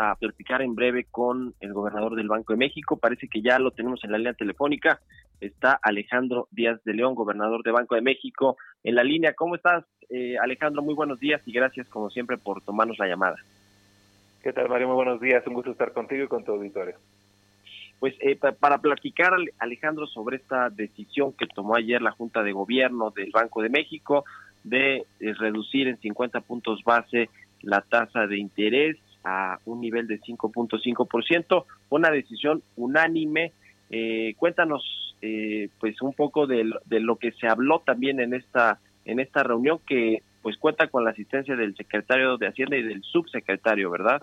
A platicar en breve con el gobernador del Banco de México. Parece que ya lo tenemos en la línea telefónica. Está Alejandro Díaz de León, gobernador de Banco de México, en la línea. ¿Cómo estás, eh, Alejandro? Muy buenos días y gracias, como siempre, por tomarnos la llamada. ¿Qué tal, Mario? Muy buenos días. Un gusto estar contigo y con tu auditorio. Pues eh, pa- para platicar, Ale- Alejandro, sobre esta decisión que tomó ayer la Junta de Gobierno del Banco de México de eh, reducir en 50 puntos base la tasa de interés a un nivel de 5.5%, fue una decisión unánime. Eh, cuéntanos, eh, pues un poco de lo que se habló también en esta en esta reunión que pues cuenta con la asistencia del secretario de Hacienda y del subsecretario, ¿verdad?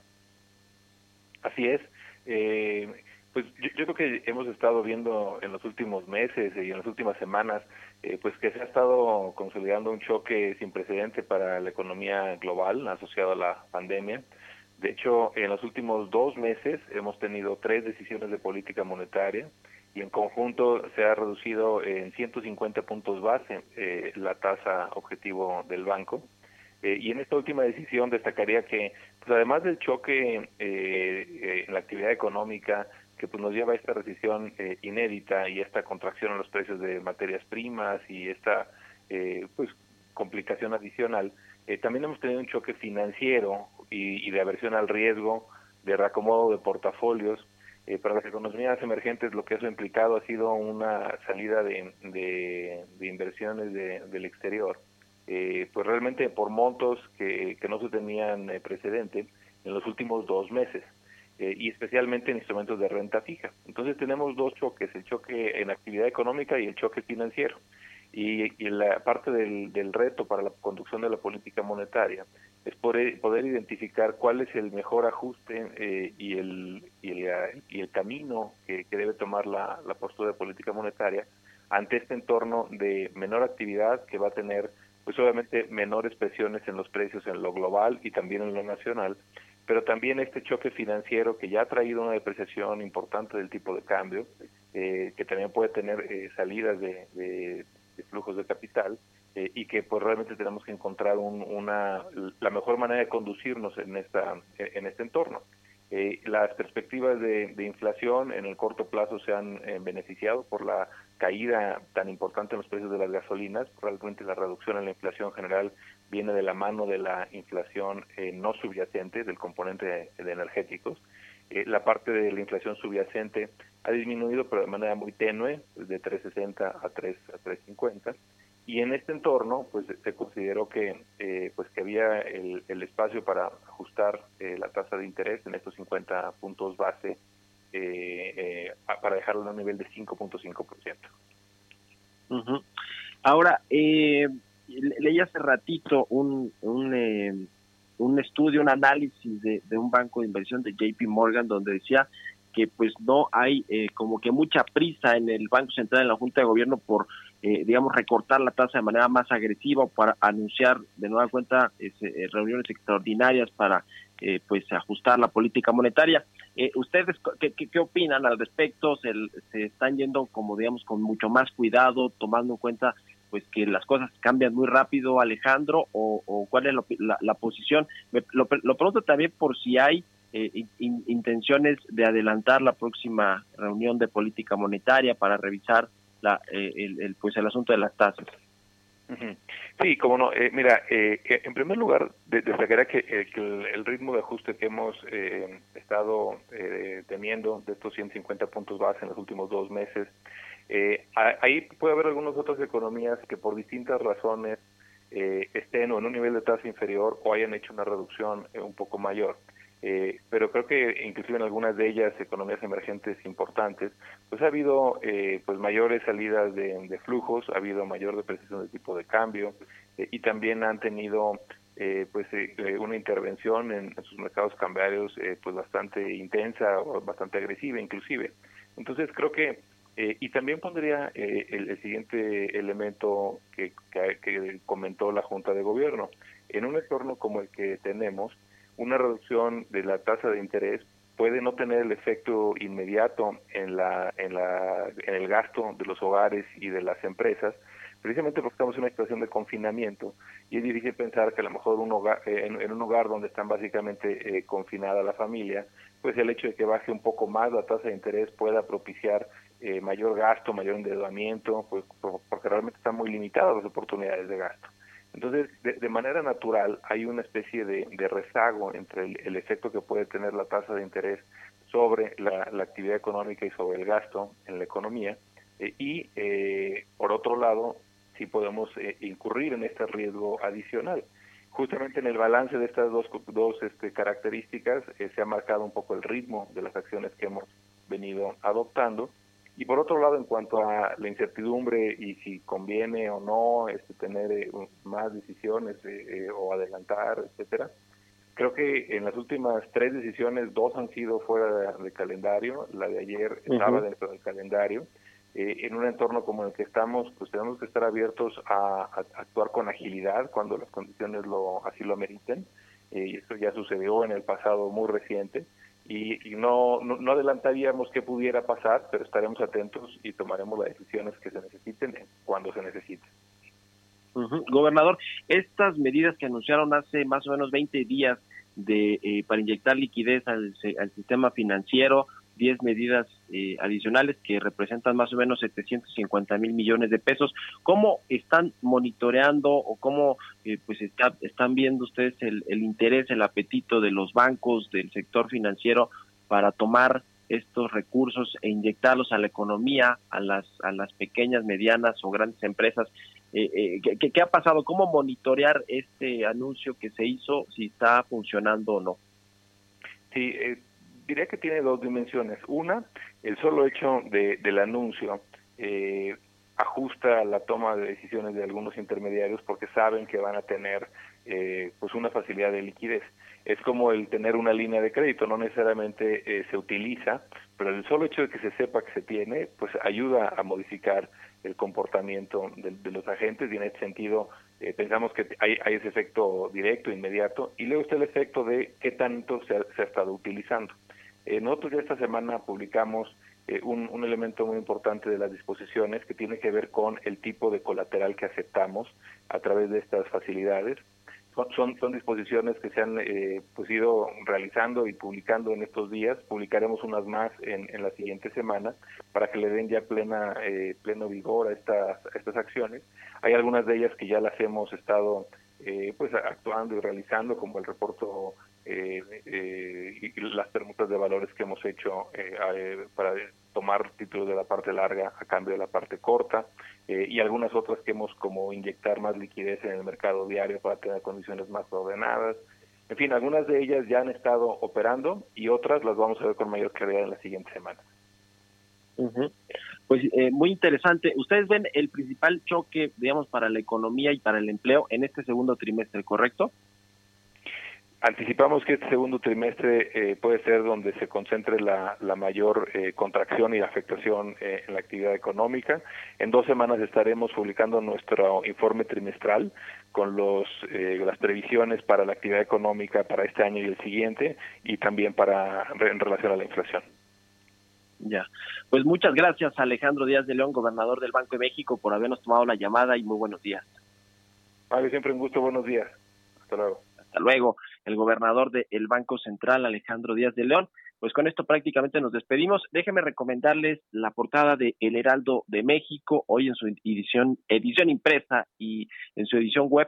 Así es. Eh, pues yo, yo creo que hemos estado viendo en los últimos meses y en las últimas semanas, eh, pues que se ha estado consolidando un choque sin precedente para la economía global asociado a la pandemia. De hecho, en los últimos dos meses hemos tenido tres decisiones de política monetaria y en conjunto se ha reducido en 150 puntos base eh, la tasa objetivo del banco. Eh, y en esta última decisión destacaría que, pues además del choque eh, eh, en la actividad económica que pues nos lleva a esta recesión inédita y esta contracción en los precios de materias primas y esta pues complicación adicional, eh, también hemos tenido un choque financiero y, y de aversión al riesgo, de reacomodo de portafolios. Eh, para las economías emergentes lo que eso ha implicado ha sido una salida de, inversiones de- del exterior eh, pues realmente por montos que, que no se tenían eh, precedente en los últimos dos meses eh, y especialmente en instrumentos de renta fija. Entonces tenemos dos choques, el choque en actividad económica y el choque financiero. Y, y la parte del, del reto para la conducción de la política monetaria es poder, poder identificar cuál es el mejor ajuste eh, y, el, y, el, y el camino que, que debe tomar la, la postura de política monetaria ante este entorno de menor actividad que va a tener pues obviamente menores presiones en los precios en lo global y también en lo nacional, pero también este choque financiero que ya ha traído una depreciación importante del tipo de cambio, eh, que también puede tener eh, salidas de, de, flujos de capital eh, y que pues realmente tenemos que encontrar un, una la mejor manera de conducirnos en esta en este entorno. Eh, las perspectivas de, inflación en el corto plazo se han eh, beneficiado por la caída tan importante en los precios de las gasolinas. Realmente la reducción en la inflación general viene de la mano de la inflación eh, no subyacente, del componente de, de energéticos. Eh, la parte de la inflación subyacente ha disminuido, pero de manera muy tenue, de 3.60 a 3 a 3.50 y en este entorno pues se consideró que eh, pues que había el, el, espacio para ajustar eh, la tasa de interés en estos 50 puntos base eh, para dejarlo en un nivel de 5.5%. Uh -huh. Ahora, leí hace ratito un, un, un, estudio, un análisis de, de, un banco de inversión de JP Morgan donde decía que pues no hay eh, como que mucha prisa en el Banco Central, en la Junta de Gobierno por, eh, digamos, recortar la tasa de manera más agresiva para anunciar de nueva cuenta eh, reuniones extraordinarias para pues ajustar la política monetaria. ¿Ustedes qué, qué, opinan al respecto? ¿Se, ¿Se están yendo como, digamos, con mucho más cuidado, tomando en cuenta pues que las cosas cambian muy rápido, Alejandro, o, o cuál es lo, la, la, posición? Me, lo, lo pregunto también por si hay eh, in, intenciones de adelantar la próxima reunión de política monetaria para revisar la, eh, el, el, pues el asunto de las tasas. Sí, como no. Eh, mira, en primer lugar, destacaría que, que el, ritmo de ajuste que hemos estado teniendo de estos 150 puntos base en los últimos dos meses, ahí puede haber algunas otras economías que por distintas razones estén o en un nivel de tasa inferior o hayan hecho una reducción un poco mayor. Eh, pero creo que inclusive en algunas de ellas, economías emergentes importantes, pues ha habido eh, pues mayores salidas de, flujos, ha habido mayor depreciación del tipo de cambio eh, y también han tenido eh, pues una intervención en, sus mercados cambiarios pues bastante intensa o bastante agresiva inclusive. Entonces creo que y también pondría el, siguiente elemento que, que, comentó la Junta de Gobierno. En un entorno como el que tenemos, una reducción de la tasa de interés puede no tener el efecto inmediato en, la, en, la, en el gasto de los hogares y de las empresas, precisamente porque estamos en una situación de confinamiento y es difícil pensar que a lo mejor un hogar, eh, en, un hogar donde están básicamente eh, confinada la familia, pues el hecho de que baje un poco más la tasa de interés pueda propiciar eh, mayor gasto, mayor endeudamiento, pues porque realmente están muy limitadas las oportunidades de gasto. Entonces, de, manera natural, hay una especie de, rezago entre el, efecto que puede tener la tasa de interés sobre la, actividad económica y sobre el gasto en la economía. Eh, y, eh, por otro lado, si podemos eh, incurrir en este riesgo adicional. Justamente en el balance de estas dos, dos este, características se ha marcado un poco el ritmo de las acciones que hemos venido adoptando y por otro lado, en cuanto a la incertidumbre y si conviene o no este, tener eh, más decisiones eh, eh, o adelantar, etcétera, creo que en las últimas tres decisiones, dos han sido fuera de, calendario, la de ayer estaba dentro del calendario. en un entorno como el que estamos, pues tenemos que estar abiertos a, actuar con agilidad cuando las condiciones lo así lo ameriten. y eso ya sucedió en el pasado muy reciente y, no, no, adelantaríamos qué pudiera pasar, pero estaremos atentos y tomaremos las decisiones que se necesiten cuando se necesiten. Gobernador, estas medidas que anunciaron hace más o menos 20 días de eh, para inyectar liquidez al, al sistema financiero, 10 medidas eh, adicionales que representan más o menos 750 mil millones de pesos. ¿Cómo están monitoreando o cómo eh, pues están viendo ustedes el, interés, el apetito de los bancos, del sector financiero para tomar estos recursos e inyectarlos a la economía, a las, a las pequeñas, medianas o grandes empresas? Eh, ¿qué, ¿Qué ha pasado? ¿Cómo monitorear este anuncio que se hizo, si está funcionando o no? Sí, diría que tiene dos dimensiones. Una, el solo hecho de, del anuncio eh, ajusta la toma de decisiones de algunos intermediarios porque saben que van a tener eh, pues una facilidad de liquidez. Es como el tener una línea de crédito, no necesariamente eh, se utiliza, pero el solo hecho de que se sepa que se tiene, pues ayuda a modificar el comportamiento de, los agentes y en ese sentido eh, pensamos que hay, hay, ese efecto directo, inmediato, y luego está el efecto de qué tanto se ha estado utilizando. Eh, nosotros ya esta semana publicamos eh, un, un, elemento muy importante de las disposiciones que tiene que ver con el tipo de colateral que aceptamos a través de estas facilidades. Son, son, disposiciones que se han eh, pues ido realizando y publicando en estos días. Publicaremos unas más en, en la siguiente semana para que le den ya plena eh, pleno vigor a estas, estas acciones. Hay algunas de ellas que ya las hemos estado eh, pues actuando y realizando, como el reporto eh, eh, y las permutas de valores que hemos hecho eh, para tomar títulos de la parte larga a cambio de la parte corta y algunas otras que hemos como inyectar más liquidez en el mercado diario para tener condiciones más ordenadas. En fin, algunas de ellas ya han estado operando y otras las vamos a ver con mayor claridad en la siguiente semana. Pues muy interesante. Ustedes ven el principal choque, digamos, para la economía y para el empleo en este segundo trimestre, ¿correcto? Anticipamos que este segundo trimestre eh, puede ser donde se concentre la, mayor eh, contracción y afectación eh, en la actividad económica. En dos semanas estaremos publicando nuestro informe trimestral con los, las previsiones para la actividad económica para este año y el siguiente y también para en relación a la inflación. Ya, pues muchas gracias Alejandro Díaz de León, gobernador del Banco de México, por habernos tomado la llamada y muy buenos días. Vale, siempre un gusto, buenos días. Hasta luego. Hasta luego el gobernador del Banco Central, Alejandro Díaz de León. Pues con esto prácticamente nos despedimos. Déjenme recomendarles la portada de El Heraldo de México, hoy en su edición, edición impresa y en su edición web.